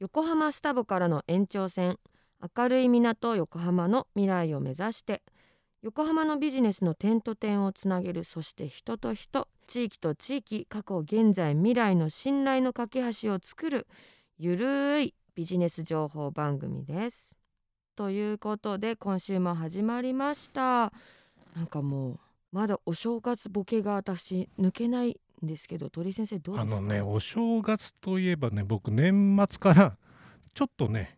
横浜スタバからの延長線明るい港横浜の未来を目指して横浜のビジネスの点と点をつなげるそして人と人地域と地域過去現在未来の信頼の架け橋を作るゆるいビジネス情報番組です。ということで今週も始まりました。なんかもうまだお正月ボケが私抜けないですけど鳥居先生どうですか？あのねお正月といえばね僕年末からちょっとね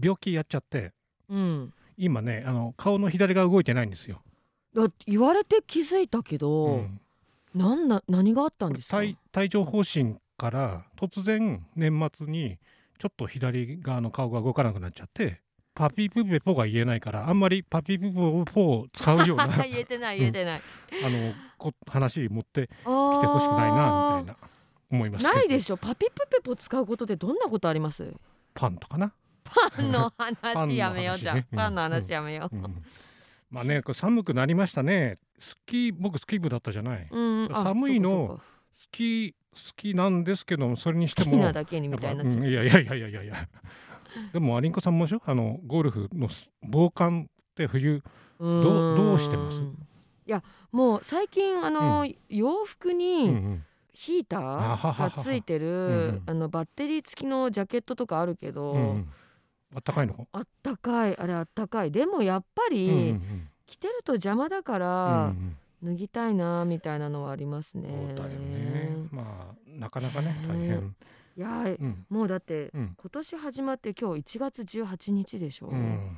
病気やっちゃってうん。今ねあの顔の左が動いてないんですよ。言われて気づいたけど、うん。なんな何があったんですか？帯帯状疱疹から突然年末にちょっと左側の顔が動かなくなっちゃってパピプペポが言えないからあんまりパピプペポを使うようなあ言えてない言えてない、のこ話持って来てほしくないなみたいな思いますけど。ないでしょ。パピプペポ使うことでどんなことあります？パンとかな。パンの 話やめようじゃんうん。パンの話やめよう。うん。まあねこれ寒くなりましたね。スキー僕スキー部だったじゃない、うん、あ寒いのスキー好きなんですけどもそれにしても好きなだけにみたいになう、んいやいやいやいやいや でもアリンコさんもでしょあのゴルフの防寒って冬うどうどうしてます？いやもう最近あの、洋服うんうにん。ヒーターがついてる、うんうん。あのバッテリー付きのジャケットとかあるけど、うんうん。あったかいの？あったかい。あれあったかい。でもやっぱり、うんうん着てると邪魔だかうんら、うん。脱ぎたいなみたいなのはありますね。ね。まあなかなかね。大変いやーうん。もうだって、うん。今年始まって今日1月18日でしょ、うん。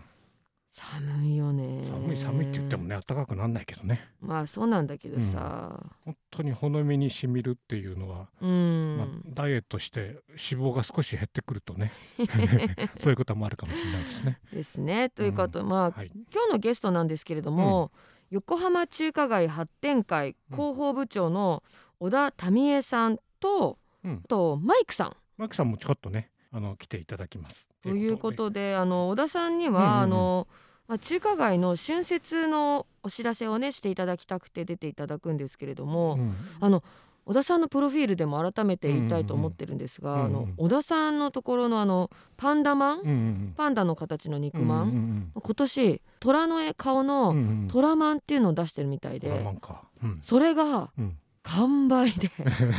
寒いよね。寒い寒いって言ってもね暖かくなんないけどね。まあそうなんだけどさ。本当にほの身にしみるっていうのはうん、まあ、ダイエットして脂肪が少し減ってくるとね。そういうこともあるかもしれないですね。ですね。ということ、まあはい、今日のゲストなんですけれども、横浜中華街発展会広報部長の小田民江さんと、うん。あとマイクさん。マキさんもちょっとねあの来ていただきます。というこでとで。あの小田さんには、うんうんうん。あのまあ、中華街の春節のお知らせをねしていただきたくて出ていただくんですけれども、うん。あの小田さんのプロフィールでも改めて言いたいと思ってるんですが、うんうんうん。あの小田さんのところのあのパンダマン、うんうんパンダの形の肉まん、うんうん今年虎の絵顔うんのうんうん。虎マンっていうのを出してるみたいで、トラマンか。うん。それがうん完売で。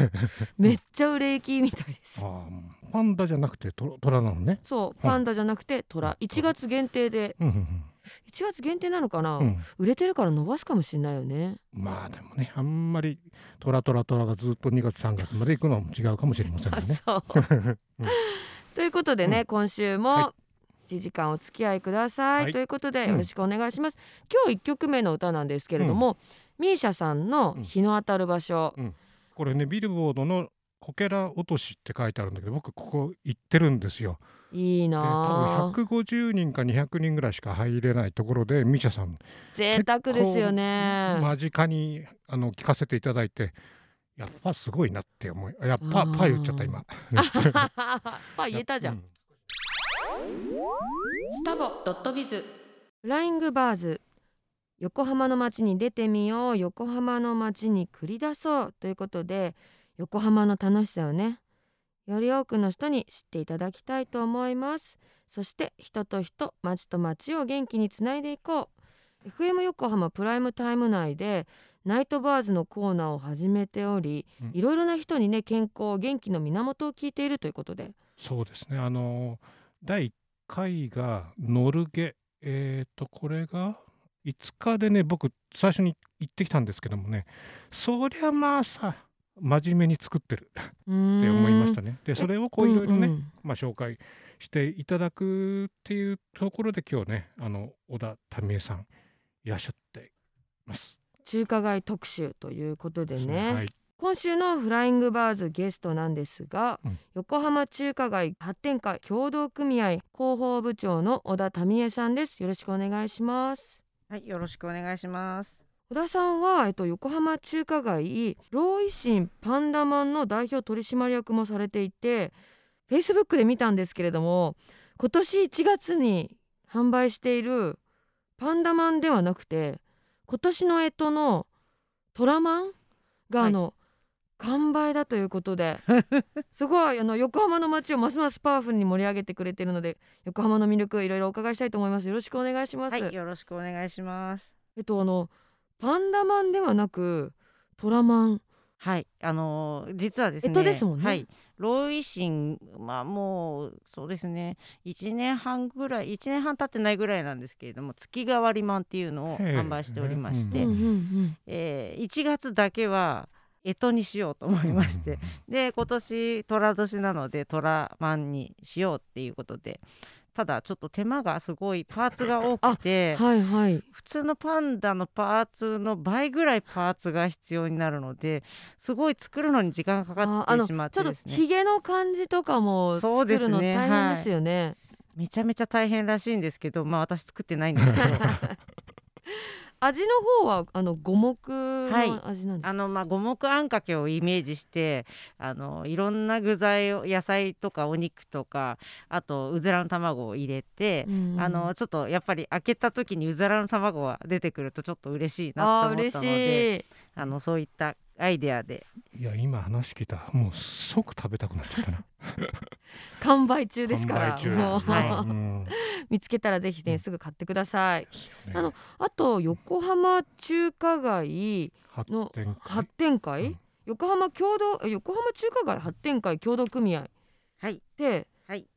めっちゃ売れ行きみたいです。あーパンダじゃなくてトトラなのね。そうパンダじゃなくて虎1月限定で。うんうん1月限定なのかな、うん。うん売れてるから伸ばすかもしれないよね。まあでもねあんまりトラトラトラがずっと2月3月まで行くのも違うかもしれませんね。そう。うん。ということでね、うん。今週もは1時間お付き合いください、はい。ということでうん。よろしくお願いします、今日1曲目の歌なんですけれども、ミーシャさんのうん。日の当たる場所、これねビルボードのこけら落としって書いてあるんだけど僕ここ行ってるんですよ。いいなあ。分150人か200人ぐらいしか入れないところでミシャさん贅沢ですよね、間近にあの聞かせていただいてやっぱすごいなって思いやっぱパ言っちゃった今。パ言えたじゃん、うスタボドットビズ。フライングバーズ横浜の街に出てみよう横浜の街に繰り出そうということで横浜の楽しさをねより多くの人に知っていただきたいと思います。そして人と人街と街を元気につないでいこう。FM 横浜プライムタイム内でナイトバーズのコーナーを始めており、うん。いろいろな人にね健康元気の源を聞いているということで。そうですね。あの第1回がノルゲ。えっ、とこれが5日でね僕最初に行ってきたんですけどもねそりゃまあさ真面目に作ってるって思いましたね。でそれをこういろいろね、んんまあ、紹介していただくっていうところで今日ねあの小田民江さんいらっしゃってます。中華街特集ということでね。はい、今週のフライングバーズゲストなんですが、うん。横浜中華街発展会協同組合広報部長の小田民江さんです。よろしくお願いしますはい、よろしくお願いします。小田さんは、えっと、横浜中華街ローイシンパンダマンの代表取締役もされていてフェイスブックで見たんですけれども今年1月に販売しているパンダマンではなくて今年の干支のトラマンがはい、完売だということで すごいあの横浜の街をますますパワフルに盛り上げてくれてるので横浜の魅力いろいろお伺いしたいと思いますよろしくお願いします、はい、よろしくお願いします。えっとあのパンダマンではなくトラマンはい、あのー実はですね。干支ですもんねはい、ローイシン、まあもうそうですね。一年半ぐらい、一年半経ってないぐらいなんですけれども、月替わりマンっていうのを販売しておりまして、うんうんうんえー1月だけは干支にしようと思いまして、で今年寅年なので寅マンにしようっていうことで。ただちょっと手間がすごいパーツが多くてはいはい。普通のパンダのパーツの倍ぐらいパーツが必要になるのですごい作るのに時間がかかってしまっちょっとひげの感じとかもそう作るですねの大変ですよね。めちゃめちゃ大変らしいんですけどまあ私作ってないんですけど 味の方はあの五目の味なんですか？あのまあ五目あんかけをイメージしてあのいろんな具材を野菜とかお肉とかあとうずらの卵を入れて、うんあのちょっとやっぱり開けた時にうずらの卵が出てくるとちょっと嬉しいなと思ったのでしい。あのそういったアイデアで。いや今話聞いたもう即食べたくなっちゃったな。完売中ですから販売中もう、はうん見つけたらぜひねすぐ買ってください。あのあと横浜中華街発の発展会、うん。横浜共同横浜中華街発展会協同組合はい。で、はい。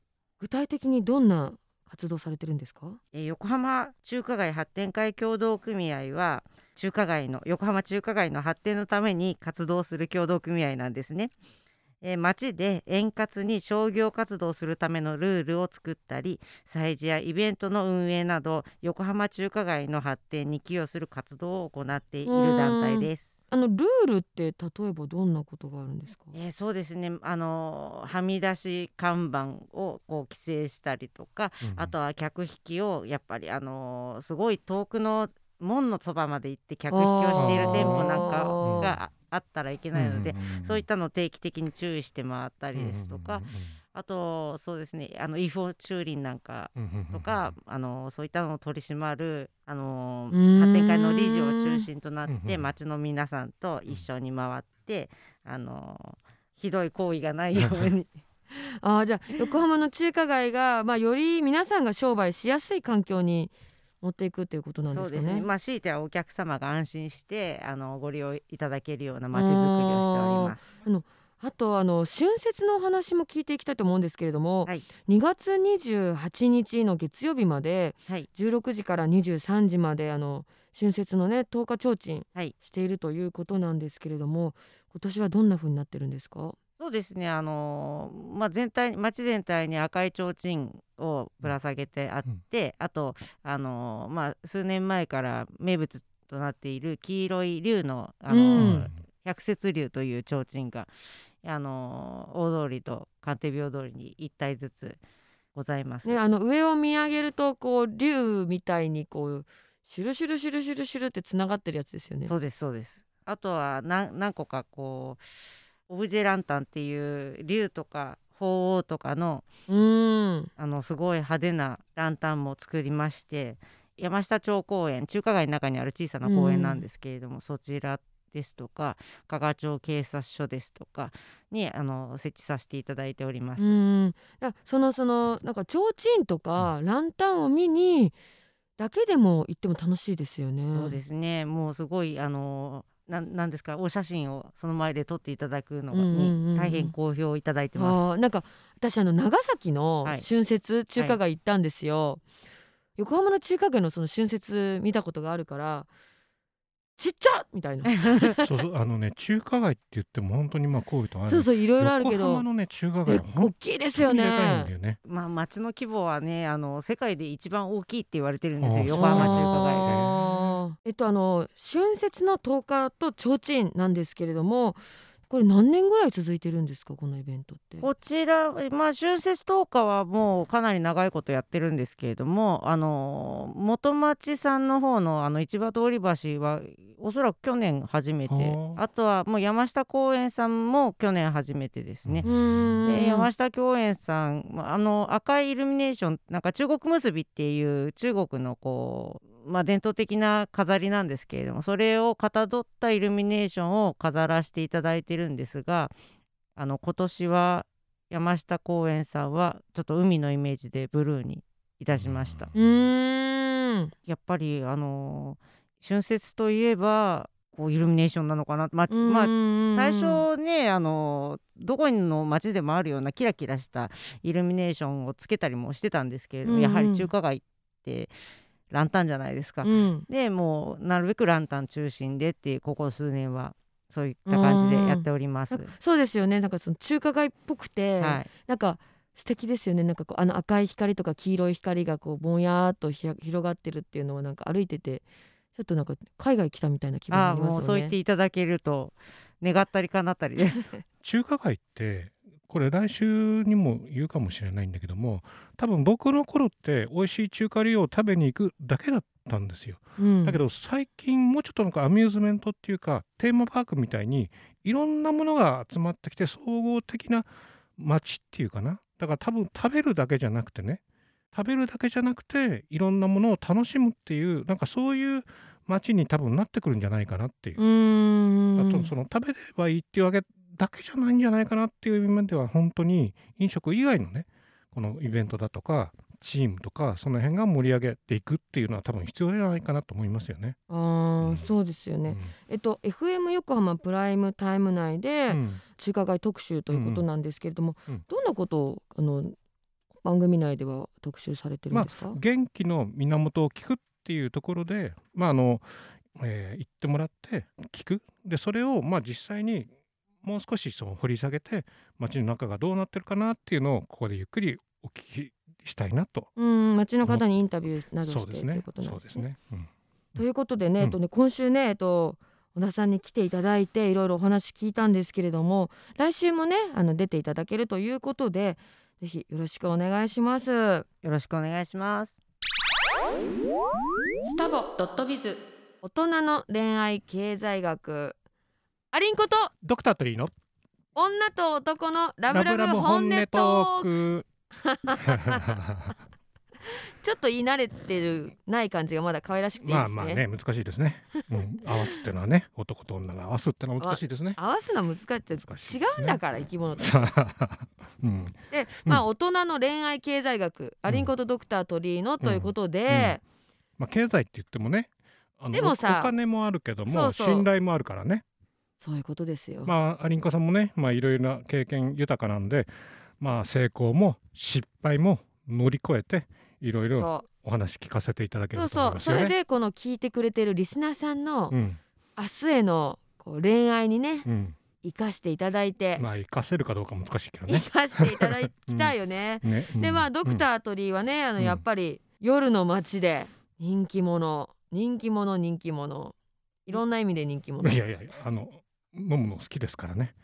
具体的にどんな活動されてるんですか？えー横浜中華街発展会協同組合は中華街の横浜中華街の発展のために活動する協同組合なんですね。えー街で円滑に商業活動するためのルールを作ったり催事やイベントの運営など横浜中華街の発展に寄与する活動を行っている団体です。あのルールって例えばどんなことがあるんですか？えーそうですねあのーはみ出し看板をこう規制したりとかうんあとは客引きをやっぱりあのーすごい遠くの門のそばまで行って客引きをしている店舗なんかがああったらいけないので、そういったのを定期的に注意して回ったりですとか、あとそうですねあの違法駐輪なんかとか、あのそういったのを取り締まるあの発展会の理事を中心となって町の皆さんと一緒に回ってあのひどい行為がないように。あーじゃあ横浜の中華街がまあより皆さんが商売しやすい環境に持っていくっていうことなんですかね。ですね。まあ強いてはお客様が安心してあのご利用いただけるような街づくりをしております。あとあの春節のお話も聞いていきたいと思うんですけれども、はい。2月28日の月曜日まではい。16時から23時まであの春節のね10日提灯はい。しているということなんですけれども今年はどんな風になってるんですか？そうですね、あのーまあ、全体町全体に赤い提灯をぶら下げてあって、あと、あのーまあ、数年前から名物となっている黄色い竜の、あのーうん。百節竜という提灯が、あのー大通りと官邸廟通りに1体ずつございます。ねあの上を見上げるとこう竜みたいにこうシュルシュルシュルシュルシュルってつながってるやつですよね。そうですそうです。あとは何何個かこうオブジェランタンっていう竜とか鳳凰とかのうーん。あのすごい派手なランタンも作りまして山下町公園中華街の中にある小さな公園なんですけれども、そちらですとか加賀町警察署ですとかにあの設置させていただいております。うーん。だそのそのなんか提灯とかランタンを見にだけでも行っても楽しいですよね。そうですね。もうすごいあのなんなんですか？お写真をその前で撮っていただくのうんうんうんうん。に大変好評いただいてます。あーなんか私あの長崎のはい。春節中華街行ったんですよ、横浜の中華街のその春節見たことがあるからちっちゃみたいな。そうそうあのね中華街って言っても本当にまあ神戸とある。そうそういろいろあるけ横ど浜のね中華で街は大きいですよね。よね。まあ町の規模はねあの世界で一番大きいって言われてるんですよ横浜中華街。えっとあの春節の10日と提灯なんですけれどもこれ何年ぐらい続いてるんですかこのイベントって？こちら、まあ、春節10日はもうかなり長いことやってるんですけれども、あの元町さんの方のあの市場通り橋はおそらく去年初めてはあ。あとはもう山下公園さんも去年初めてですね。で山下公園さんまああの赤いイルミネーションなんか中国結びっていう中国のこうまあ、伝統的な飾りなんですけれどもそれをかたどったイルミネーションを飾らせていただいてるんですがあの今年は山下公園さんはちょっと海のイメージでブルーにいたしました。うーん。やっぱりあの春節といえばこうイルミネーションなのかな。まあ、まああ最初ねあのどこの街でもあるようなキラキラしたイルミネーションをつけたりもしてたんですけれども、やはり中華街ってランタンじゃないですか。うんでもうなるべくランタン中心でっていうここ数年はそういった感じでやっております。そうですよねなんかその中華街っぽくて、はい、なんか素敵ですよねなんかこうあの赤い光とか黄色い光がこうぼんやーっとひや広がってるっていうのをなんか歩いててちょっとなんか海外来たみたいな気分になりますよねもうそう言っていただけると願ったり叶ったりです。中華街ってこれ来週にも言うかもしれないんだけども多分僕の頃って美味しい中華料理を食べに行くだけだったんですよ、うん。だけど最近もうちょっとなんかアミューズメントっていうかテーマパークみたいにいろんなものが集まってきて総合的な街っていうかな。だから多分食べるだけじゃなくてね。食べるだけじゃなくていろんなものを楽しむっていうなんかそういう街に多分なってくるんじゃないかなっていう。あとその食べればいいっていうわけだけじゃないんじゃないかなっていう意味では本当に飲食以外のねこのイベントだとかチームとかその辺が盛り上げていくっていうのは多分必要じゃないかなと思いますよね。あー、うん。そうですよね、えっと FM 横浜プライムタイム内うでん。中華街特集ということなんですけれども、うん。どんなことをあの番組内では特集されてるんですか、元気の源を聞くっていうところで、まああのえー言ってもらって聞く。でそれをまあ実際にもう少しその掘り下げて街の中がどうなってるかなっていうのをここでゆっくりお聞きしたいなとうん街の方にインタビューなどしてというですねことなんでね。そうですすね。うんということでね、うんえっとね今週ねえっと小田さんに来ていただいていろいろお話聞いたんですけれども来週もねあの出ていただけるということでぜひよろしくお願いします。よろしくお願いします。スタボドットビズ大人の恋愛経済学アリンコとドクタートリーの？女と男のラブラブ本音トークク。ちょっと言い慣れてるない感じがまだ可愛らしくていいですね。まあまあね難しいですね。うん、合わすってのはね 男と女が合わすってのは難しいですね。合わすのは難しいって違うんだから生き物と。うん、で、まあ大人の恋愛経済学、アリンコとドクター鳥居のということで、まあ経済って言ってもねでもさおお金もあるけども信頼もあるからね。そういうことですよ。まあアリンコさんもねまあいろいろな経験豊かなんでまあ成功も失敗も乗り越えていろいろそお話聞かせていただけうれそうそう。そ。れでこの聞いてくれてるリスナーさんのうん。明日へのこう恋愛にねうん、生かしていただいて、まあ活かせるかどうか難しいけど生ね。かしていただきたいよね。ね でまあドクー、ター鳥居はねあのうん。やっぱり夜の街で人気者人気者人気者。いろんな意味で人気者。うんい。やいやあの飲むの好きですからね。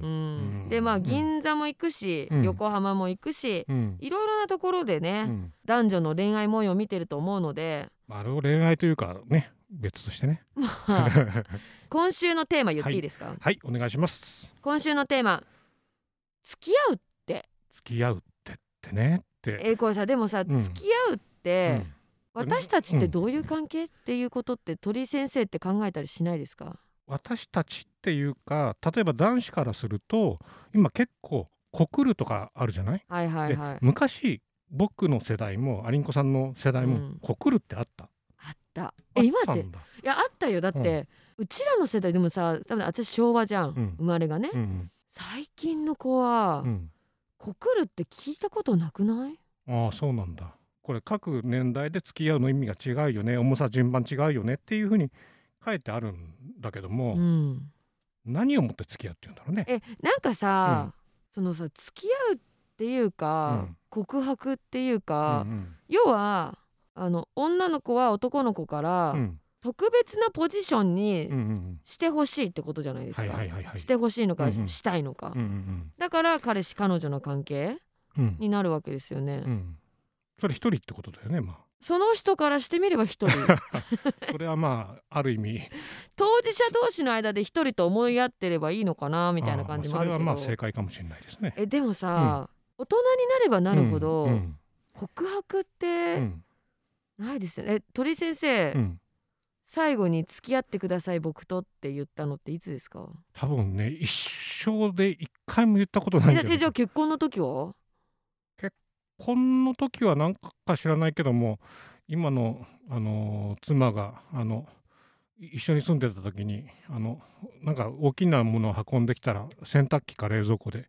ううん。ん、でまあうん。銀座も行くし、うん。横浜も行くし、うん。いろいろなところでね、うん。男女の恋愛模様を見てると思うので。まあ、あれを恋愛というかね別としてね。今週のテーマ言っていいですか、はい。お願いします。今週のテーマ付き合うって。付き合うってってねって。えーこれさでもさ、うん。付き合うって、うん。私たちってどういう関係？っていうことって鳥居先生って考えたりしないですか？私たちっていうか例えば男子からすると今結構告るとかあるじゃない、はいはいではい。昔僕の世代もアリンコさんの世代もうん。告るってあった。あった。あえ今って。いやあったよ。だって、うちらの世代でもさ多分私昭和じゃん、うん。生まれがね、うん。最近の子は、うん。告るって聞いたことなくない？ああそうなんだ。これ各年代で付き合うの意味が違うよね。重さ順番違うよねっていうふうに書いてあるんだけども、うん、何をもって付き合うっていうんだろうね。えなんかさ、そのさ付き合うっていうか、うん。告白っていううんか、うん。要はあの女の子は男の子から、うん。特別なポジションにしてほしいってことじゃないですか、してほしいのか、うんうん。したいのか、うんうんだから彼氏彼女の関係になるわけですよね、うん。それ一人ってことだよねまその人からしてみれば一人。あ それはまあある意味。当事者同士の間で一人と思い合ってればいいのかなみたいな感じもあるけど。それはまあ正解かもしれないですね。えでもさ、大人になればなるほど、うん告白ってうん。ないですよね。え鳥先生、うん、最後に付き合ってください僕とって言ったのっていつですか多分ね一生で一回も言ったことないんええじゃあじゃない結婚の時はこの時は何か知らないけども今の、あのー妻があのい一緒に住んでた時にあのなんか大きなものを運んできたら洗濯機か冷蔵庫でっ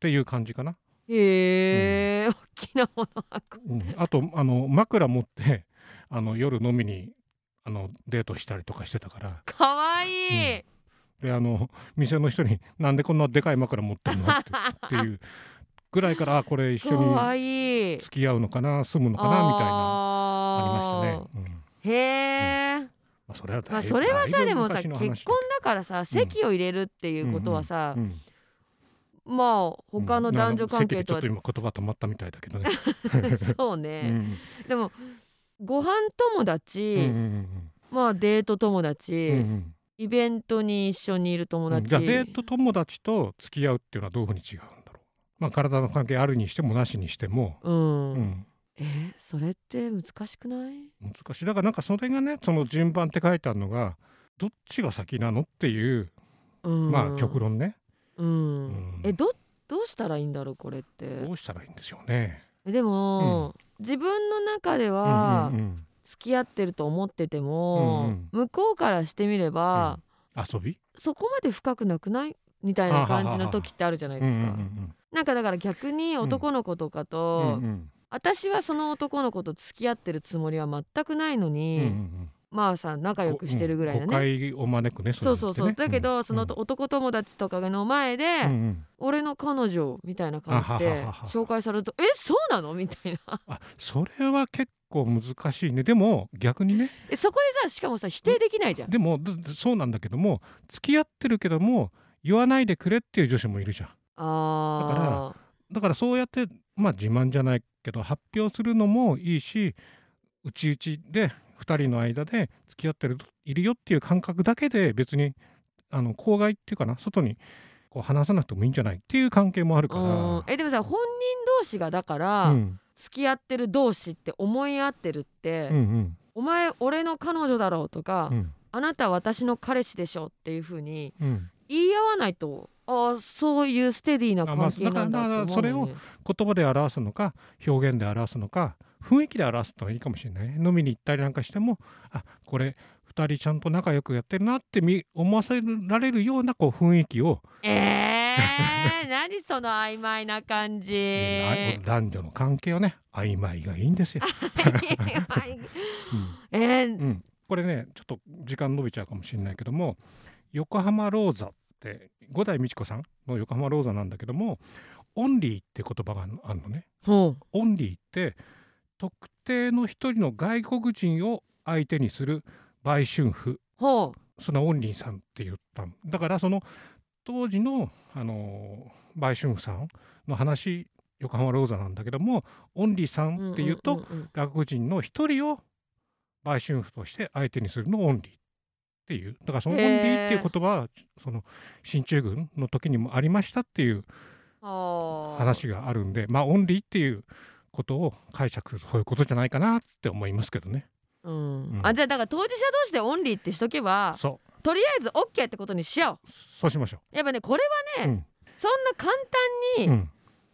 ていう感じかな、へえ、大きなもの運ぶ。うん、あとあの枕持ってあの夜飲みにあのデートしたりとかしてたから。かわいい、であの店の人に「なんでこんなでかい枕持ってるの?」っていうぐらいからあこれ一緒に付き合うのかな住むのかなみたいなありましたね。へえ、まあ、それはまあそれはさでもさ昔結婚だだからさ籍を入れるっていうことはさ、うんまあ他の男女関係とは言葉止まったみたいだけどね。そううね、んでもご飯友達、うんうんまあデート友うん達、うんうん。イベントに一緒にいる友達、うん。じゃあデート友達と付き合うっていうのはどういうふうに違うんだろう。まあ体の関係あるにしてもなしにしても、うん、うん、えそれって難しくない？難しい。だからなんかそれがねその順番って書いてあるのがどっちが先なのっていう、うん。まあ極論ね、うん、うん。えどどうしたらいいんだろうこれって？どうしたらいいんでしょうね。えでも、自分の中ではうんうんうん。付き合ってると思ってても、うん向こうからしてみれば、遊び？そこまで深くなくない？みたいな感じの時ってあるじゃないですか。うんうんなんかだから逆に男の子とかうんと、うんうん。私はその男の子と付き合ってるつもりは全くないのに、うんうんうん。まあさ仲良くしてるぐらいだ誤ね。解を招くねそうそうそう、だけど、そのうん。男友達とかの前で、うんうん。俺の彼女みたいな感じあではははは。紹介されると「えそうなの?」みたいな。あそれは結構難しいね。でも逆にね。えそこでさしかもさ否定できないじゃん。でもどそうなんだけども付き合ってるけども言わないでくれっていう女子もいるじゃんあだからそうやってまあ自慢じゃないけど発表するのもいいしうちうちで2人の間で付き合ってるいるよっていう感覚だけで別にあの公害っていうかな外にこう話さなくてもいいんじゃないっていう関係もあるーから。うん。えでもさ本人同士がだから、うん。付き合ってる同士って思い合ってるって、うんうん。お前俺の彼女だろうとか、うん。あなたは私の彼氏でしょっていう風にうん。言い合わないとああそういうステディな関係なんだまあだからそれを言葉で表すのか表現で表すのか雰囲気で表すのはいいかもしれない。ね飲みに行ったりなんかしてもあこれ2人ちゃんと仲良くやってるなってみ思わせられるようなこう雰囲気を、えー、何その曖昧な感じ。ね男女の関係はね曖昧がいいんですよ。え ー うん。うんこれねちょっと時間伸びちゃうかもしれないけども横浜ローザ。って五大路子さんの横浜ローザなんだけどもオンリーって言葉があるのね。ほオンリーって特定の一人の外国人を相手にする売春婦。そのオンリーさんって言ったの。だからその当時の、あのー売春婦さんの話横浜ローザなんだけどもオンリーさうんっていうと、外国人の一人を売春婦として相手にするのをオンリー。っていうだからそのオンリーっていう言葉はその進駐軍の時にもありましたっていうはあ話があるんでまあオンリーっていうことを解釈するそういうことじゃないかなって思いますけどね。うん。うん。あじゃあだから当事者同士でオンリーってしとけばそとりあえず OK ってことにしよう。そうしましょう。やっぱねこれう。はね、そんな簡単にうん。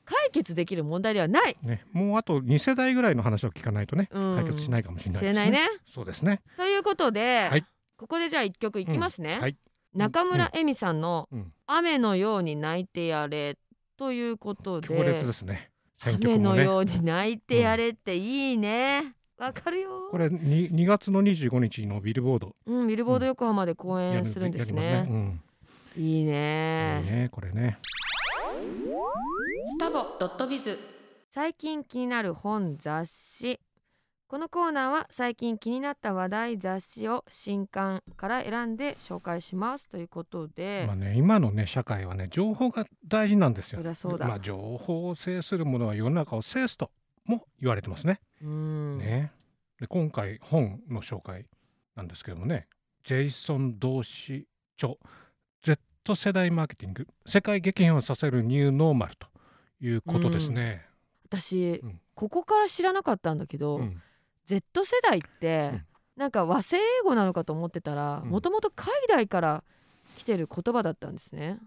解決できる問題ではない、ね、もうあと2世代ぐらいの話を聞かないとねうん。解決しないかもしれないですね。しれないね。そうですね。ということで、はいここでじゃあ一曲いきますね、はい。中村恵美さんのうん「雨のように泣いてやれ」ということで。強烈ですね。雨の。ように泣いてやれっていいね。わ、かるよ。これに 2, 月の25日のビルボード。うん、ビルボード横浜で公演するんですやねすうん。いいいいねねこれね。スタボドットビズ。最近気になる本雑誌このコーナーは最近気になった話題雑誌を新刊から選んで紹介しますということで、まあね今のね社会はね情報が大事なんですよ。そ。りゃそうだ、まあ情報を制するものは世の中を制すとも言われてますね。うん。ね。で今回本の紹介なんですけどもね。ジェイソン同志著 Z 世代マーケティング世界激変をさせるニューノーマルということですね。私、うん。ここから知らなかったんだけど、うん Z 世代って、うん。なんか和製英語なのかと思ってたらうん。もともと海外から来てる言葉だったんですね。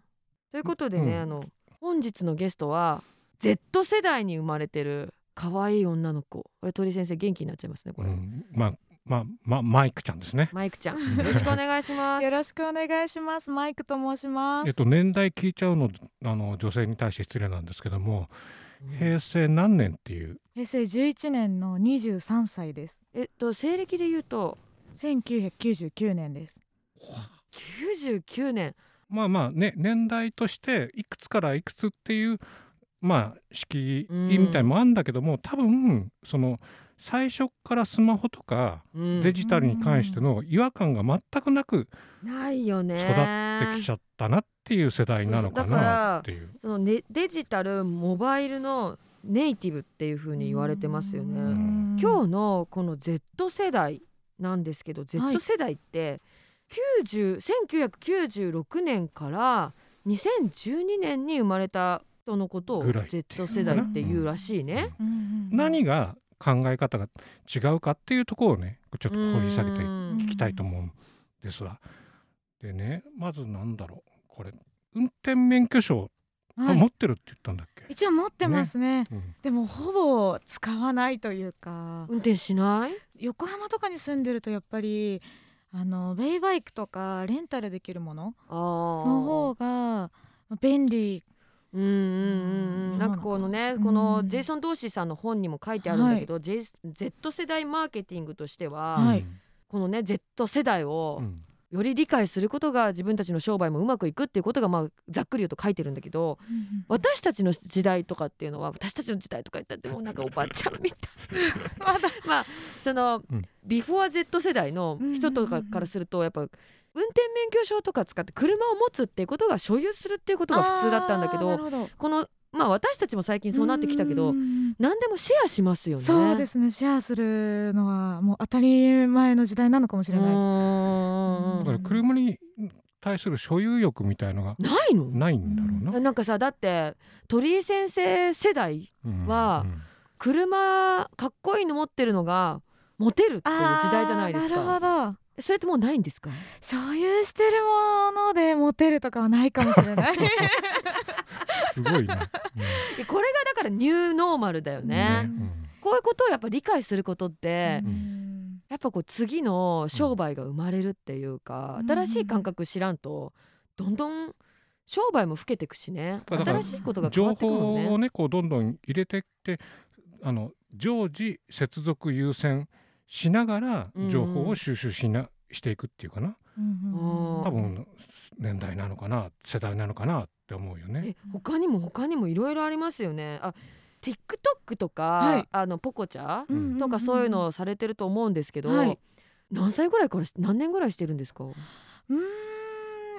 ということでね、うん。あの本日のゲストは Z 世代に生まれてる可愛い女の子。これ鳥先生元気になっちゃいますねこれ、うん、まあまあまマイクちゃんですね。マイクちゃん。よろしくお願いします。よろしくお願いします。マイクと申します。えっと年代聞いちゃうのあの女性に対して失礼なんですけども、平成何年っていう？平成11年の23歳です。えっと西暦で言うと1999年です。99年まあまあね年代としていくつからいくつっていうまあ式みたいのもあるんだけども、多分その最初からスマホとかうん。デジタルに関しての違和感が全くなくないよね。育ってきちゃったなっていう世代なのかなっていう。そのねデジタルモバイルのネイティブっていう風に言われてますよね。ん。今日のこの Z 世代なんですけど、はい。Z 世代って90 1996年から2012年に生まれた人のことを Z 世代っていうらしいね。うんうんうん。何が考え方が違うかっていうところをねちょっと掘り下げてうん。聞きたいと思うんですわ。でねまずなんだろう。これ運転免許証、あはい。持ってるって言ったんだっけ、一応持ってますね。うん。でもほぼ使わないというか。運転しない？横浜とかに住んでるとやっぱりあのベイバイクとかレンタルできるものの方が便利うんうんうんうん。なんかこのねこ。のジェイソン・ドーシーさんの本にも書いてあるんだけど、J- Z 世代マーケティングとしては、はい。このね Z 世代をうん。より理解することが自分たちの商売もうまくいくっていうことがまあざっくり言うと書いてるんだけど私たちの時代とかっていうのは私たちの時代とか言ったってもうなんかおばちゃんみたい。まだ。まあその、うん。ビフォー Z 世代の人とかからするとやっぱ運転免許証とか使って車を持つっていうことが所有するっていうことが普通だったんだけどこのまあ私たちも最近そうなってきたけど何でもシェアしますよね。そうですねシェアするのはもう当たり前の時代なのかもしれない、だから車に対する所有欲みたいのがないの？ないんだろうな。なんかさだって鳥居先生世代うんは車かっこいいの持ってるのがモテるっていう時代じゃないですあーなるほかどそれってもうないんですか？所有してるものでモテるとかはないかもしれない。すごいな。えこれがだからニューノーマルだようんね。うん。こういうことをやっぱ理解することって、うん。やっぱこう次の商売が生まれるっていうか、うん。新しい感覚知らんとどんどん商売も老けてくしね。新しいことが変わ情ってくるもんね。報をねこうどんどん入れてってあの常時接続優先しながらうん。情報を収集しな、していくっていうかな。多分年代なのかな世代なのかなって思うよね。え他にも他にもいろいろありますよね。あ TikTok とか、はい。あのポコチャとかそういうのをされてると思うんですけど、はい。何歳ぐらいからし何年ぐらいしてるんですか？うーん。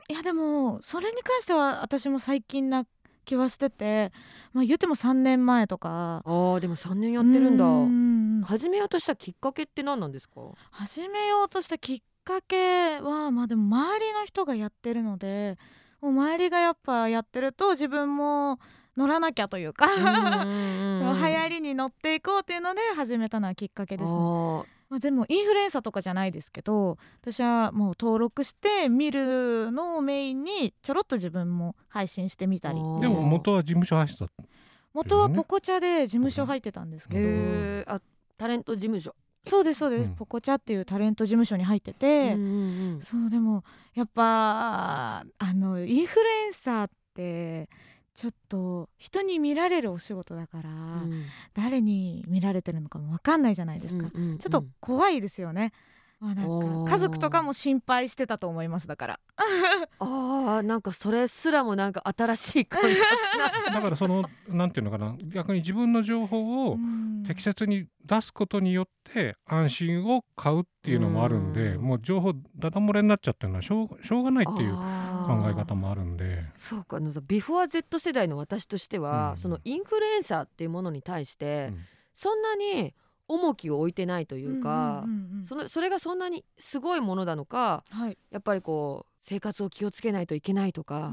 いやでもそれに関しては私も最近な気はしててまあ言っても3年前とかあーでも3年やってるんだ。うん始めようとしたきっかけって何なんですか？始めようとしたきっかけはまあでも周りの人がやってるのでもう周りがやっぱやってると自分も乗らなきゃというか その流行りに乗っていこうっていうので始めたのはきっかけですね。あまあ、でもインフルエンサーとかじゃないですけど私はもう登録して見るのをメインにちょろっと自分も配信してみたり。でも元は事務所入ってた。元はポコチャで事務所入ってたんですーけど、あタレント事務所。そうですそうです、うん。ポコチャっていうタレント事務所に入ってて、うんうん。そうでもやっぱあのインフルエンサーってちょっと人に見られるお仕事だから、うん。誰に見られてるのかも分かんないじゃないですか、うんうんうん。ちょっと怖いですよね、まあ、なんか家族とかも心配してたと思いますだから。あーなんかそれすらもなんか新しい感覚な。だからそのなんていうのかな。逆に自分の情報をうん。適切に出すことによって安心を買うっていうのもあるんで、うん。もう情報ダダ漏れになっちゃってるのはしょうしょうがないっていう考考え方もあるんで。そうかあのさビフォー Z 世代の私としては、うん。そのインフルエンサーっていうものに対して、うん。そんなに重きを置いてないというか、んんんん。そのそれがそんなにすごいものなのかはい。やっぱりこう生活を気をつけないといけないとか、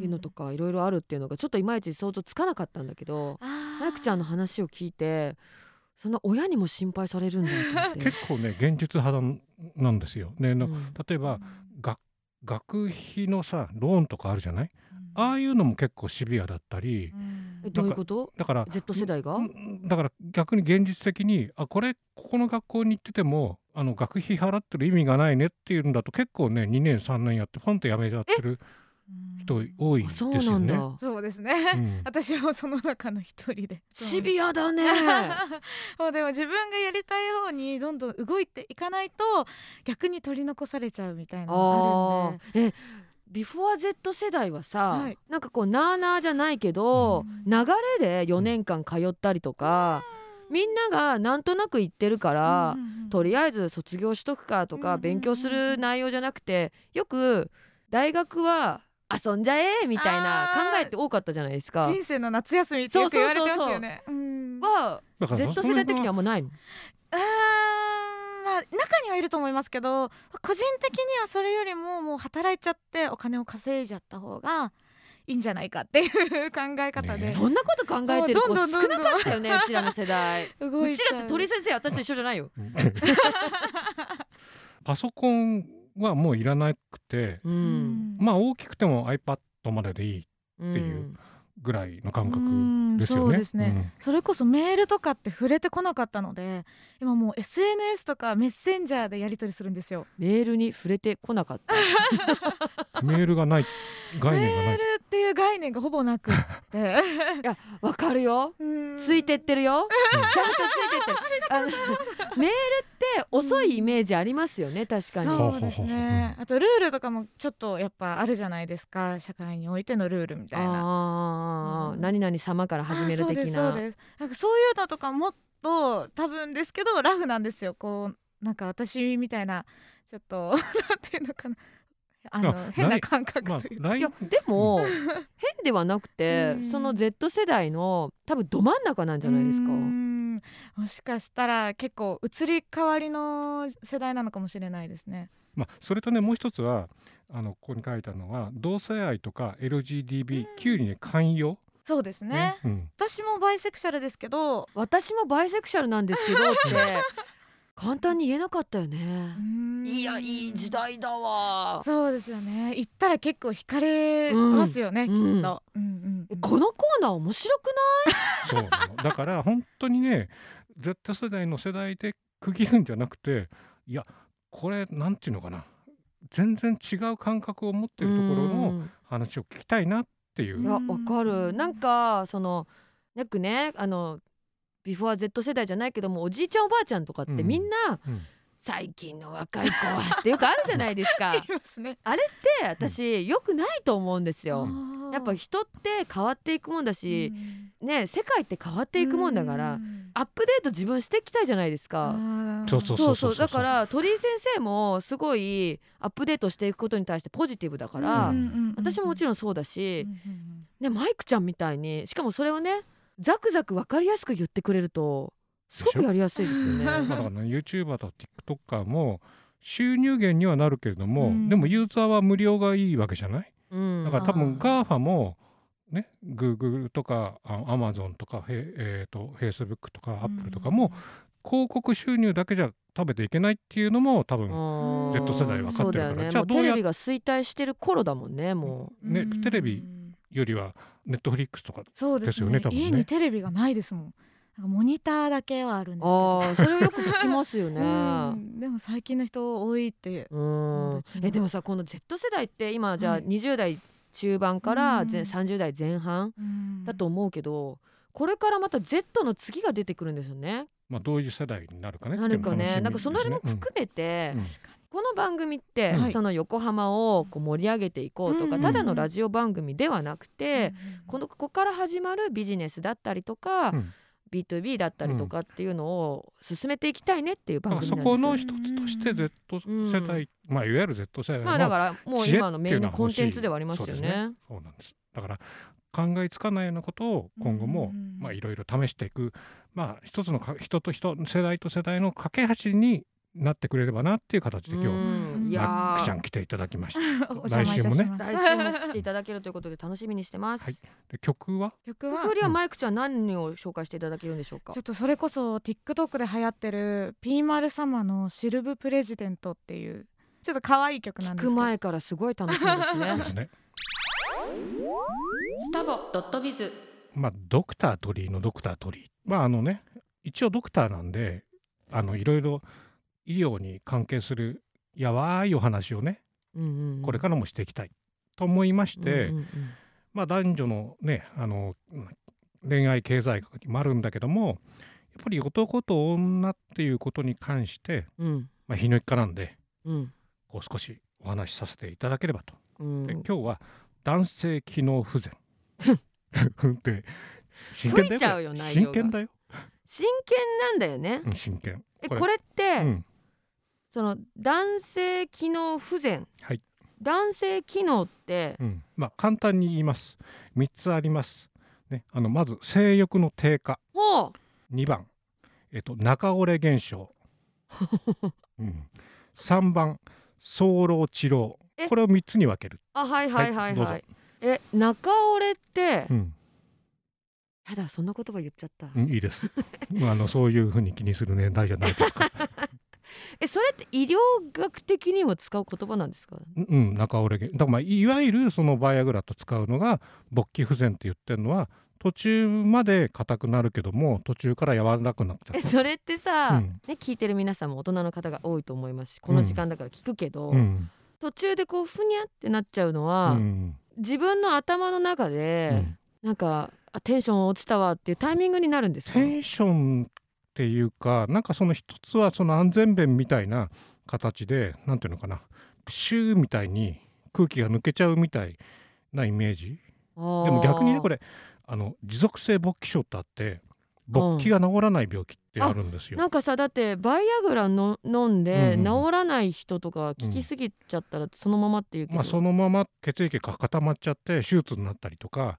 いうのとかいろいろあるっていうのがちょっといまいち想像つかなかったんだけど、マイクちゃんの話を聞いてそんな親にも心配されるんだって。結構ね現実派なんですよ。ね、なうん。例えば学学費のさローンとかあるじゃない？ああいうのも結構シビアだったりえどういうこと？だから Z 世代が？うんだから逆に現実的にあこれここの学校に行っててもあの学費払ってる意味がないねっていうんだと結構ね2年3年やってポンと辞めちゃってる人多いですあそうよね。なんだ。そうですうね、ん。私もその中の一人で。シビアだね。もうでも自分がやりたい方にどんどん動いていかないと逆に取り残されちゃうみたいなのがあるんで。えビフォー Z 世代はさ、はい。なんかこうなあなあじゃないけど、うん。流れで4年間通ったりとか、みんながなんとなく言ってるから、うんうんうん。とりあえず卒業しとくかとか、うんうんうん勉強する内容じゃなくてよく大学は遊んじゃえみたいな考えって多かったじゃないですか。人生の夏休みってよく言われてますよね。うん。は Z 世代的にはあんまないの？あにはいると思いますけど個人的にはそれよりももう働いちゃってお金を稼いじゃった方がいいんじゃないかっていう考え方で、ねそんなこと考えてる子少なかったよねうちらの世代。うちだって鳥先生私と一緒じゃないよ。う ん パソコンはもういらなくてううん。まあ大きくても iPad まででいいうんっていうぐらいの感覚うんですよね。そうですねそれこそメールとかって触れてこなかったので今もう SNS とかメッセンジャーでやり取りするんですよ。メールに触れてこなかった。う ん メールがない概念がない。メールっていう概念がほぼなくって。いやわかるよ。うん。ついてってるよ。ちゃんとついてってる。あのメールって遅いイメージありますよね確かに。そうですね。あとルールとかもちょっとやっぱあるじゃないですか。社会においてのルールみたいな。ああ、うん。何々様から始める的な。あそうですそうです。なんかそういうのとかもっと多分ですけどラフなんですよ。こうなんか私みたいなちょっと なんていうのかなあのあ変な感覚まあというか、LINE いやでも変ではなくて、うん。その Z 世代の多分ど真ん中なんじゃないですか。うー。ん。もしかしたら結構移り変わりの世代なのかもしれないですね。まあ、それとねもう一つはあのここに書いたのは同性愛とか LGBTQ にね寛容、そうですね。うん、私もバイセクシャルですけど。私もバイセクシャルなんですけどって 簡単に言えなかったよね。いやいい時代だわ。そうですよね。行ったら結構惹かれますよね、うん。きっと、うん。うんうんこのコーナー面白くない？そうなの。だから本当にね Z 世代の世代で区切るんじゃなくていやこれなんていうのかな。全然違う感覚を持ってるところの話を聞きたいなっていう。う。いやうんわかる。なんかそのよくねあのビフォー Z 世代じゃないけどもおじいちゃんおばあちゃんとかってうん。みんな、うん。最近の若い子はってよくあるじゃないですか。ありますね。で私よくないと思うんですよ。うやっぱ人って変わっていくもんだし、うん。ね世界って変わっていくもんだから、うん。アップデート自分していきたいじゃないですか。そうそうそうそうだから鳥居先生もすごいアップデートしていくことに対してポジティブだから、うんうんうんうん私ももちろんそうだし、うんうん。ね、マイクちゃんみたいにしかもそれをねザクザク分かりやすく言ってくれるとすごくやりやすいですよね。まあだからね YouTuber と TikToker も収入源にはなるけれども、うん。でもユーザーは無料がいいわけじゃない？うん。だから多分 GAFA もね Google とかあ Amazon とかフェ,、えー、と Facebook とか Apple とかも広告収入だけじゃ食べていけないっていうのも多分 Z 世代分かってるから。ね。じゃあどうテレビが衰退してる頃だもんねもねうん。テレビよりは Netflix とかそうですですよね多分ね。家にテレビがないですもん。なんかモニターだけはあるんですけどあーそれをよく聞きますよね。うん。でも最近の人多いって。うん。えでもさこの Z 世代って今じゃあはい20代中盤からうん。ぜ30代前半だと思うけどこれからまた Z の次が出てくるんですよね。まあどういう世代になるかねなるかっていうのがね。なんかその辺も含めて、うんこの番組って、はい。その横浜をこう盛り上げていこうとか、うんうんうん。ただのラジオ番組ではなくて、うんこのここから始まるビジネスだったりとか、うん。B2B だったりとかっていうのを進めていきたいねっていうだ番組なんですよ。そこの一つとして Z 世代、まあいわゆる Z 世代のまあだからもう今のメインのコンテンツではありますよそうね。そうなんです。だから考えつかないようなことを今後もうん。まあいろいろ試していく。まあ一つのか人と人世代と世代の架け橋になってくれればなっていう形で今日うんいやマックちゃーん来ていただきました。お邪魔いたします来週も来ていただけるということで楽しみにしてます。はいで曲は？曲は？曲はマイクちゃん何を紹介していただけるんでしょうか？ちょっ。とそれこそ TikTok で流行ってるピーマル様のシルブプレジデントっていうちょっと可愛い曲なん聞ですけどく前からすごい楽しみですでね。すね。スタボドットビズ。まあドクタートリーのドクタートリー。まああのね一応ドクターなんであのいろいろ医療に関係するやわいお話をねうんうんうん。これからもしていきたいと思いまして、うんうんうんまあ男女のねあのうん恋愛経済学にもあるんだけどもやっぱり男と女っていうことに関して、うん。まあ、日の日課なんでうん。こう少しお話しさせていただければと。うん。で今日は男性機能不全。って真剣だよ真剣だよ、真剣なんだよね。う。ん、真剣。えこれって、うん、その男性機能不全。はい。男性機能ってうん、まあ簡単に言います。3つあります、ね、あのまず性欲の低下。ほう。2番、えっと、中折れ現象、うん、3番。早漏治療え？これを3つに分ける、あはいはいはいはい。はい。え中折れって、うん。やだそんな言葉言っちゃった。うん、いいです。まああのそういうふうに気にする年代じゃないですか えそれって医療学的にも使う言葉なんですか？うんうん、中折れ現だからまあいわゆるそのバイアグラと使うのが勃起不全って言ってるのは途中まで硬くなるけども途中から柔らかくなっちゃうえそれってさ、うん。ね聞いてる皆さんも大人の方が多いと思いますしこの時間だから聞くけど、うん。途中でこうふにゃってなっちゃうのは、うん。自分の頭の中で、うん。なんかあテンション落ちたわっていうタイミングになるんですか？テンションっていうかなんかその一つはその安全弁みたいな形でなんていうのかなプシューみたいに空気が抜けちゃうみたいなイメージ。ででも逆にねこれれあの持続性勃起症ってあって勃起が治らない病気ってあるんですよ。なんかさだってバイアグラの飲んでうんうん治らない人とか効きすぎちゃったらそのままっていうけど、まあ、そのまま血液が固まっちゃって手術になったりとか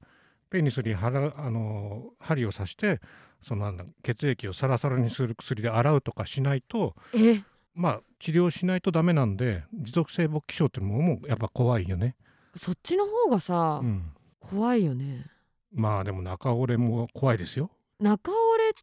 ペニスに腹あの針を刺してそのなんだ血液をサラサラにする薬で洗うとかしないとえまあ治療しないとダメなんで持続性勃起症っていうのもやっぱ怖いよね。そっちの方がさ、うん、怖いよね。まあでも中折れも怖いですよ。中折れっ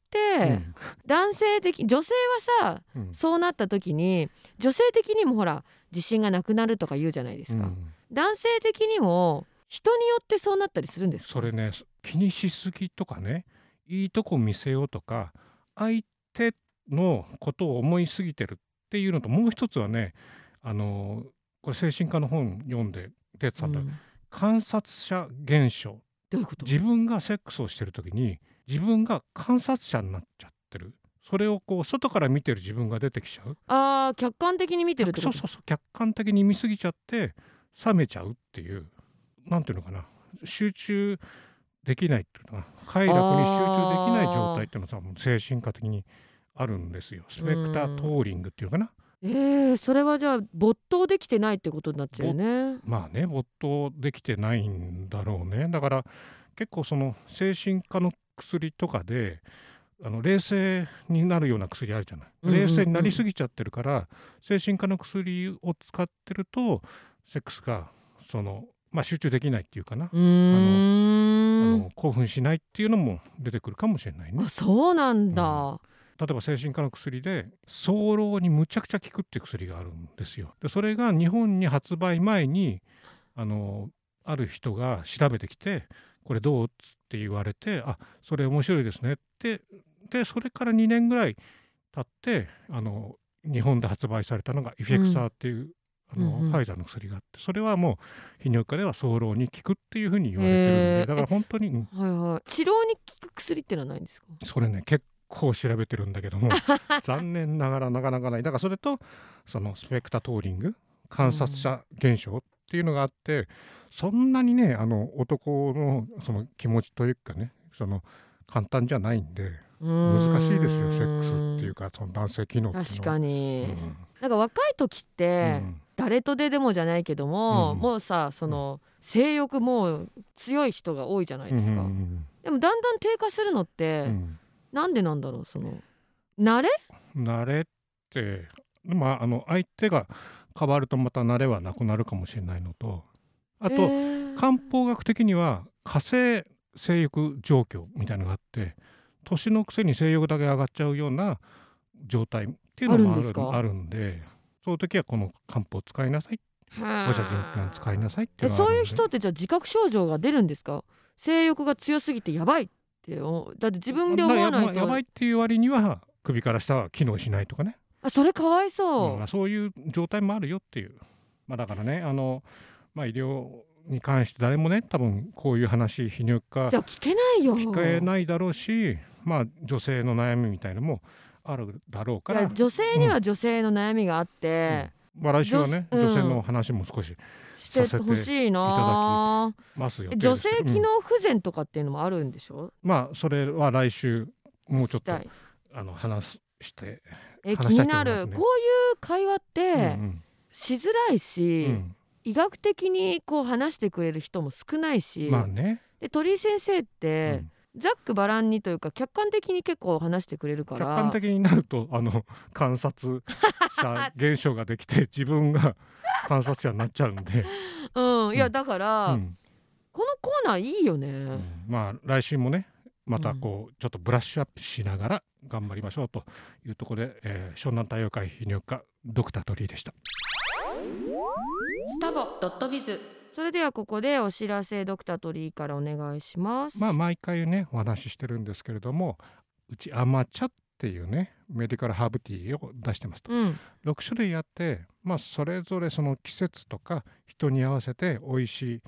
て、うん。男性的女性はさうん。そうなった時に女性的にもほら自信がなくなるとか言うじゃないですか、うん。男性的にも人によってそうなったりするんですか？それね気にしすぎとかねいいとこ見せようとか相手のことを思いすぎてるっていうのともう一つはねあのこれ精神科の本読んで出てたんだ、うん。観察者現象。どういうこと？自分がセックスをしてる時に自分が観察者になっちゃってる。それをこう外から見てる自分が出てきちゃう。あー客観的に見てるってこと？そうそうそう。客観的に見すぎちゃって冷めちゃうっていうなんていうのかな。集中できないっていうのかな快楽に集中できない状態っていうのはさもう精神科的にあるんですよ。スペクタートーリングっていうのかな。えー、それはじゃあ没頭できてないってことになっちゃうよねまあね没頭できてないんだろうね。だから結構その精神科の薬とかであの冷静になるような薬あるじゃない、うんうんうん。冷静になりすぎちゃってるから精神科の薬を使ってるとセックスがその、まあ、集中できないっていうかな、うーん。あの興奮しないっていうのも出てくるかもしれないね。あそうなんだ、例えば精神科の薬で早漏にむちゃくちゃ効くっていう薬があるんですよ。でそれが日本に発売前にあのある人が調べてきてこれどうって言われてあそれ面白いですねってでそれから2年ぐらい経ってあの日本で発売されたのがエフェクサーっていう、あのうん。うんファイザーの薬があってそれはもう泌尿器科では早漏に効くっていうふうに言われてるんへでー。だから本当に、うん。はいはい。治療に効く薬ってのはないんですか？それね結構調べてるんだけども 残念ながらなかなかない。だからそれとそのスペクタトーリング観察者現象っていうのがあって、そんなにねあの男のその気持ちというかねその簡単じゃないんで難難しいですよセックスっていうかその男性機能っていうのは。確かに、うんなんか若い時って、うん。誰とででもじゃないけども、うん。もうさその性欲もう強い人が多いじゃないですか、うんうんでもだんだん低下するのって、なんでなんだろうその慣れ？慣れってでもあの相手が変わるとまた慣れはなくなるかもしれないのとあと、えー。漢方学的には火星性欲状況みたいなのがあって年のくせに性欲だけ上がっちゃうような状態っていうのもあるあるんですか？あるんでその時はこの漢方を使いなさい。放射循環使いなさいっていえそういう人ってじゃあ自覚症状が出るんですか？性欲が強すぎてやばいってだって自分で思わないと。ややばいっていう割には首から下は機能しないとかね。あそれかわいそう、うんまあ、そういう状態もあるよっていう、まあ、だからねあの、まあ、医療に関して誰もね多分こういう話泌尿器科じゃあ聞けないよ聞かえないだろうし、まあ、女性の悩みみたいのもあるだろうから。女性には女性の悩みがあって、まあ、来週はね女女性の話も少ししてほしいな。ますよ。え女性機うん。能不全とかっていうのもあるんでしょ、まあそれは来週もうちょっとあの話して、え気になる、こういう会話ってうんしづらいし、うん。医学的にこう話してくれる人も少ないし、まあね、で鳥居先生っうて、んざっくばらんにというか客観的に結構話してくれるから。客観的になるとあの観察者 現象ができて自分が観察者になっちゃうんで、うん、いやうん。だから、うん。このコーナーいいよね、うん。まあ来週もねまたこうちょっとブラッシュアップしながら頑張りましょうというところで、えー湘南太陽会泌尿器科ドクター鳥居でした。スタボドットビズそれではここでお知らせドクター鳥居からお願いします。まあ毎回ねお話ししてるんですけれどもうちアマチャっていうねメディカルハーブティーを出してますと。うん。6種類あってまあそれぞれその季節とか人に合わせて美味しい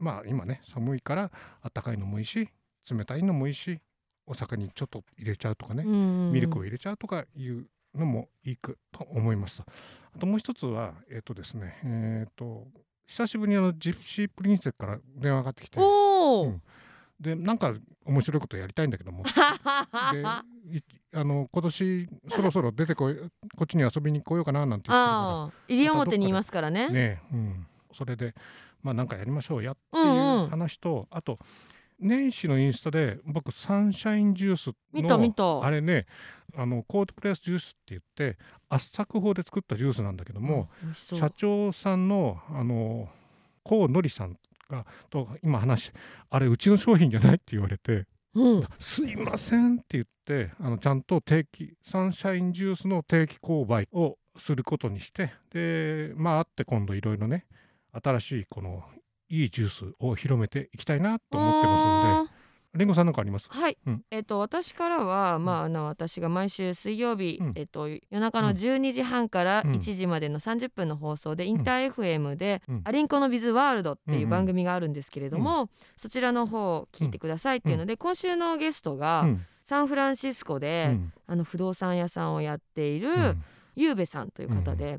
まあ今ね寒いからあったかいのもいいし冷たいのもいいしお酒にちょっと入れちゃうとかね、ミルクを入れちゃうとかいうのもいいくと思いますと。あともう一つはえっ、とですねえっ、と久しぶりにあのジプシープリンセスから電話がかかってきて。うん。でなんか面白いことやりたいんだけども でいあの今年そろそろ出てこいこっちに遊びに来ようかななんて言って西表にいますからね。らねえ、うん、それでまあなんかやりましょうやっていうんううん。話と、あと年始のインスタで僕サンシャインジュースの見た見た。あれねあのコードプレスジュースって言って圧搾法で作ったジュースなんだけども、う。社長さんのあの高のりさんがと今話あれうちの商品じゃないって言われてうん「すいません」って言ってあのちゃんと定期サンシャインジュースの定期購買をすることにしてでまああって今度いろいろね新しいこのいいジュースを広めていきたいなと思ってますんでりんごさんなんかあります？はい、うん。えっ、と私からは、まああの私が毎週水曜日、うん。えっ、と夜中の12時半からうん。1時までの30分の放送で、インター FM で、うん。アリンコのビズワールドってうんいううん。番組があるんですけれども、そちらの方を聞いてくださいっていうので、今週のゲストが、うん。サンフランシスコで、うん。あの不動産屋さんをやっている、うん。ゆうべさんという方で、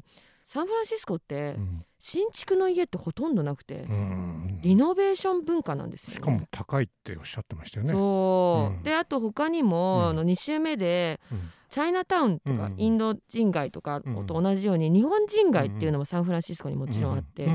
サンフランシスコってうん。新築の家ってほとんどなくて、うんリノベーション文化なんですよ、ね。しかも高いっておっしゃってましたよね。そう、うん。であと他にも、うん。あの2週目でうん。チャイナタウンとか、うんインド人街とかうんと同じように日本人街っていうのもサンフランシスコにもちろんあって、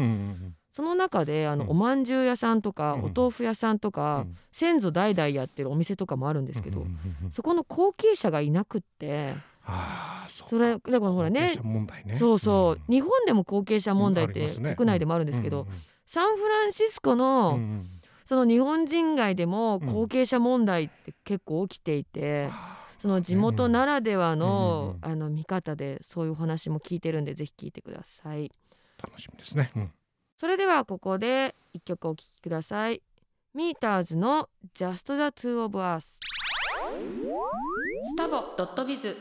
その中であの、うん。おまんじゅう屋さんとか、うん。お豆腐屋さんとうか、ん。先祖代々やってるお店とかもあるんですけど、そこの後継者がいなくってああそれだからほらね。後継者問題ね。そうそう、ん。日本でも後継者問題って国内でもあるんですけど、うんサンフランシスコの、うんうん。その日本人街でもうん。後継者問題って結構起きていて、あその地元ならではの,、うんあの見方でそういうお話も聞いてるんでぜひ聞いてください。ー楽しみですね。うん。それではここで一曲お聴きください。ミーターズの Just the Two of Us スタボドットビズ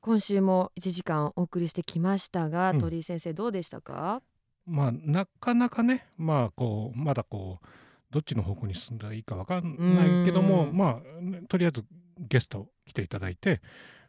今週も1時間お送りしてきましたが、うん。鳥居先生どうでしたか？まあなかなかねまあこうまだこうどっちの方向に進んだらいいかわかんないけどもうん。まあねとりあえずゲスト来ていただいて、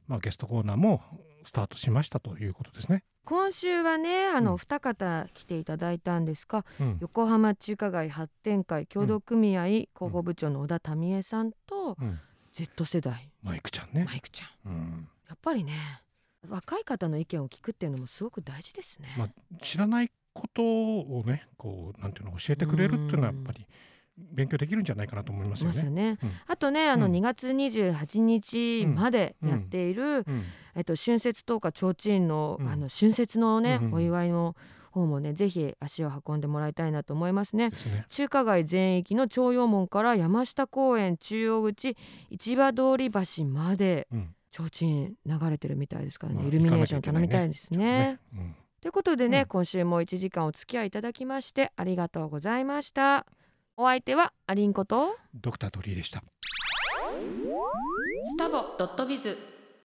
まあ、ゲストコーナーもスタートしましたということですね。今週はねあの、うん。二方来ていただいたんですがうん。横浜中華街発展会協同組合広報部長の小田民江さんと、うん。Z 世代。マイクちゃんね。マイクちゃん。うんやっぱりね若い方の意見を聞くっていうのもすごく大事ですね。まあ知らないことをねこうなんていうの教えてくれるっていうのはやっぱり勉強できるんじゃないかなと思いますよね。まさね、うん。あとねあのうん。2月28日までやっている、うん。えっと、春節10日提灯の,、うん。あの春節のね、お祝いの方もねぜひ足を運んでもらいたいなと思いますね。ね。中華街全域の朝陽門から山下公園中央口市場通り橋までうん提灯流れてるみたいですからね、まあイルミネーション頼みたいですね。うん。ということでね、うん。今週も1時間お付き合いいただきましてありがとうございました。お相手はアリンコと。ドクター鳥居でした。スタボドットビズ